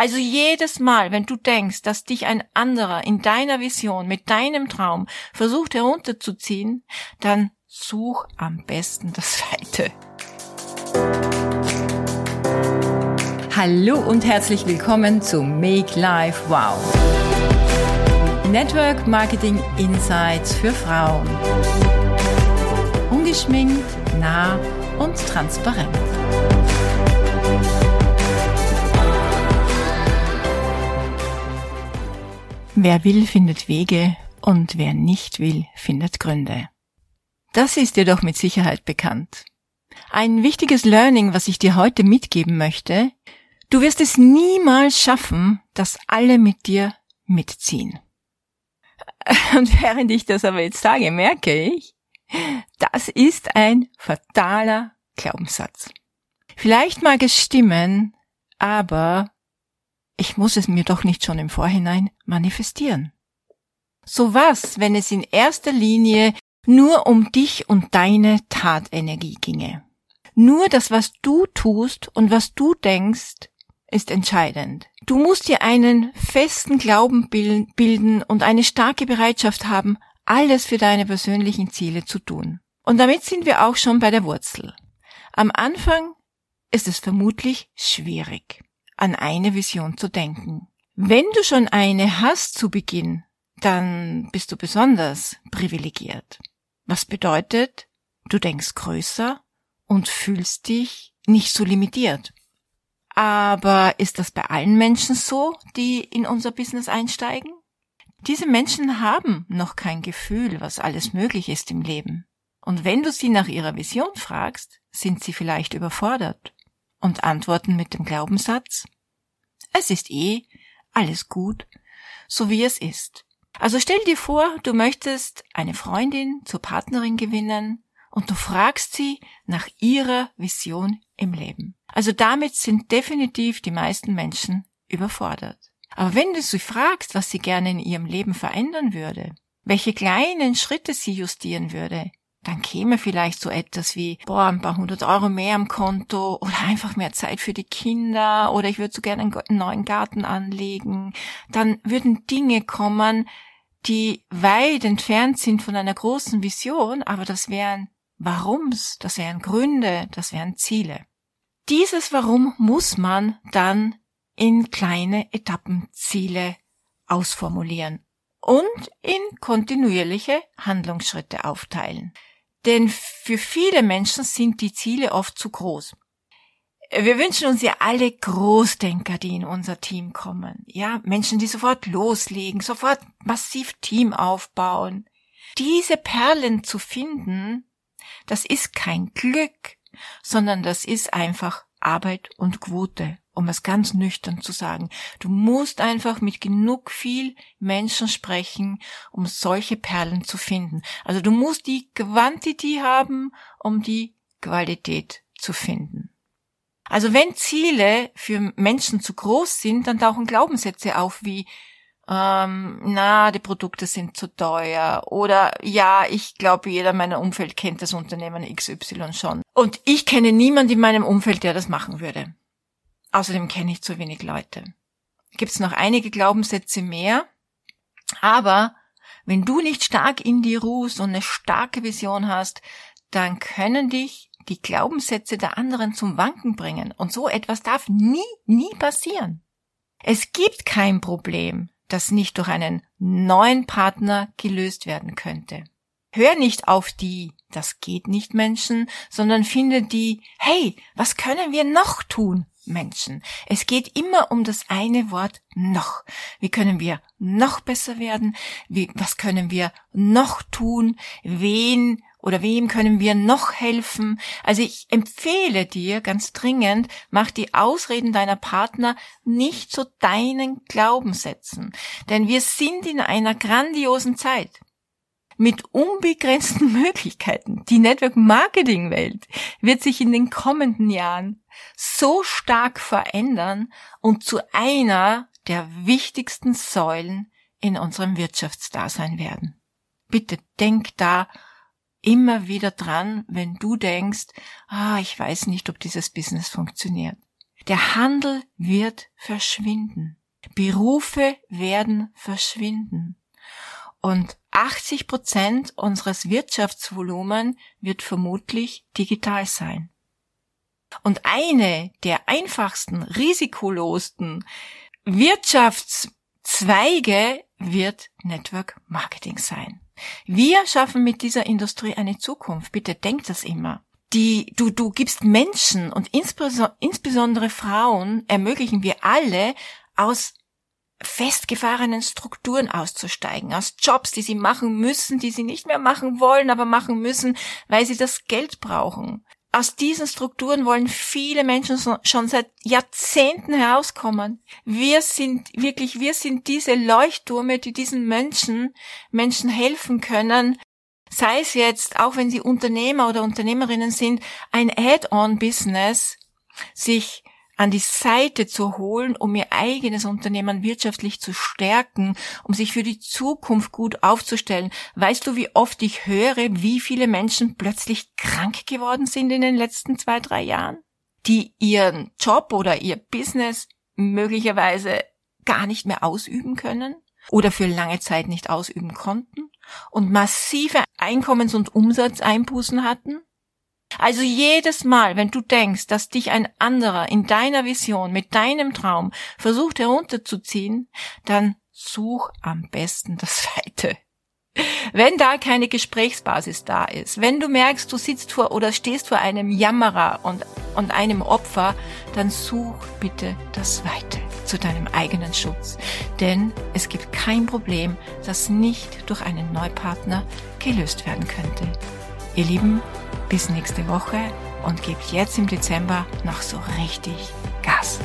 Also jedes Mal, wenn du denkst, dass dich ein anderer in deiner Vision mit deinem Traum versucht herunterzuziehen, dann such am besten das Weite. Hallo und herzlich willkommen zu Make Life Wow. Network Marketing Insights für Frauen. Ungeschminkt, nah und transparent. Wer will, findet Wege und wer nicht will, findet Gründe. Das ist dir doch mit Sicherheit bekannt. Ein wichtiges Learning, was ich dir heute mitgeben möchte, du wirst es niemals schaffen, dass alle mit dir mitziehen. Und während ich das aber jetzt sage, merke ich, das ist ein fataler Glaubenssatz. Vielleicht mag es stimmen, aber ich muss es mir doch nicht schon im Vorhinein manifestieren. So was, wenn es in erster Linie nur um dich und deine Tatenergie ginge. Nur das, was du tust und was du denkst, ist entscheidend. Du musst dir einen festen Glauben bilden und eine starke Bereitschaft haben, alles für deine persönlichen Ziele zu tun. Und damit sind wir auch schon bei der Wurzel. Am Anfang ist es vermutlich schwierig an eine Vision zu denken. Wenn du schon eine hast zu Beginn, dann bist du besonders privilegiert. Was bedeutet, du denkst größer und fühlst dich nicht so limitiert. Aber ist das bei allen Menschen so, die in unser Business einsteigen? Diese Menschen haben noch kein Gefühl, was alles möglich ist im Leben. Und wenn du sie nach ihrer Vision fragst, sind sie vielleicht überfordert und antworten mit dem Glaubenssatz, es ist eh alles gut, so wie es ist. Also stell dir vor, du möchtest eine Freundin zur Partnerin gewinnen und du fragst sie nach ihrer Vision im Leben. Also damit sind definitiv die meisten Menschen überfordert. Aber wenn du sie fragst, was sie gerne in ihrem Leben verändern würde, welche kleinen Schritte sie justieren würde, dann käme vielleicht so etwas wie, boah, ein paar hundert Euro mehr am Konto oder einfach mehr Zeit für die Kinder oder ich würde so gerne einen neuen Garten anlegen. Dann würden Dinge kommen, die weit entfernt sind von einer großen Vision, aber das wären Warums, das wären Gründe, das wären Ziele. Dieses Warum muss man dann in kleine Etappenziele ausformulieren und in kontinuierliche Handlungsschritte aufteilen. Denn für viele Menschen sind die Ziele oft zu groß. Wir wünschen uns ja alle Großdenker, die in unser Team kommen. Ja, Menschen, die sofort loslegen, sofort massiv Team aufbauen. Diese Perlen zu finden, das ist kein Glück, sondern das ist einfach Arbeit und Quote um es ganz nüchtern zu sagen. Du musst einfach mit genug viel Menschen sprechen, um solche Perlen zu finden. Also du musst die Quantität haben, um die Qualität zu finden. Also wenn Ziele für Menschen zu groß sind, dann tauchen Glaubenssätze auf wie ähm, na, die Produkte sind zu teuer oder ja, ich glaube, jeder in meinem Umfeld kennt das Unternehmen XY schon. Und ich kenne niemanden in meinem Umfeld, der das machen würde. Außerdem kenne ich zu wenig Leute. Gibt es noch einige Glaubenssätze mehr, aber wenn du nicht stark in dir ruhst und eine starke Vision hast, dann können dich die Glaubenssätze der anderen zum Wanken bringen. Und so etwas darf nie, nie passieren. Es gibt kein Problem, das nicht durch einen neuen Partner gelöst werden könnte. Hör nicht auf die, das geht nicht Menschen, sondern finde die, hey, was können wir noch tun? Menschen. Es geht immer um das eine Wort noch. Wie können wir noch besser werden? Wie, was können wir noch tun? Wen oder wem können wir noch helfen? Also ich empfehle dir ganz dringend, mach die Ausreden deiner Partner nicht zu deinen Glaubenssätzen. Denn wir sind in einer grandiosen Zeit mit unbegrenzten Möglichkeiten. Die Network Marketing Welt wird sich in den kommenden Jahren so stark verändern und zu einer der wichtigsten Säulen in unserem Wirtschaftsdasein werden. Bitte denk da immer wieder dran, wenn du denkst, ah, ich weiß nicht, ob dieses Business funktioniert. Der Handel wird verschwinden. Berufe werden verschwinden. Und 80 Prozent unseres Wirtschaftsvolumen wird vermutlich digital sein. Und eine der einfachsten, risikolosten Wirtschaftszweige wird Network Marketing sein. Wir schaffen mit dieser Industrie eine Zukunft. Bitte denkt das immer. Die, du, du gibst Menschen und insbesondere Frauen ermöglichen wir alle aus festgefahrenen Strukturen auszusteigen, aus Jobs, die sie machen müssen, die sie nicht mehr machen wollen, aber machen müssen, weil sie das Geld brauchen. Aus diesen Strukturen wollen viele Menschen schon seit Jahrzehnten herauskommen. Wir sind wirklich, wir sind diese Leuchttürme, die diesen Menschen, Menschen helfen können, sei es jetzt, auch wenn sie Unternehmer oder Unternehmerinnen sind, ein Add-on-Business, sich an die Seite zu holen, um ihr eigenes Unternehmen wirtschaftlich zu stärken, um sich für die Zukunft gut aufzustellen. Weißt du, wie oft ich höre, wie viele Menschen plötzlich krank geworden sind in den letzten zwei, drei Jahren? Die ihren Job oder ihr Business möglicherweise gar nicht mehr ausüben können oder für lange Zeit nicht ausüben konnten und massive Einkommens- und Umsatzeinbußen hatten? Also jedes Mal, wenn du denkst, dass dich ein anderer in deiner Vision mit deinem Traum versucht herunterzuziehen, dann such am besten das Weite. Wenn da keine Gesprächsbasis da ist, wenn du merkst, du sitzt vor oder stehst vor einem Jammerer und, und einem Opfer, dann such bitte das Weite zu deinem eigenen Schutz. Denn es gibt kein Problem, das nicht durch einen Neupartner gelöst werden könnte. Ihr Lieben, bis nächste Woche und gebt jetzt im Dezember noch so richtig Gas.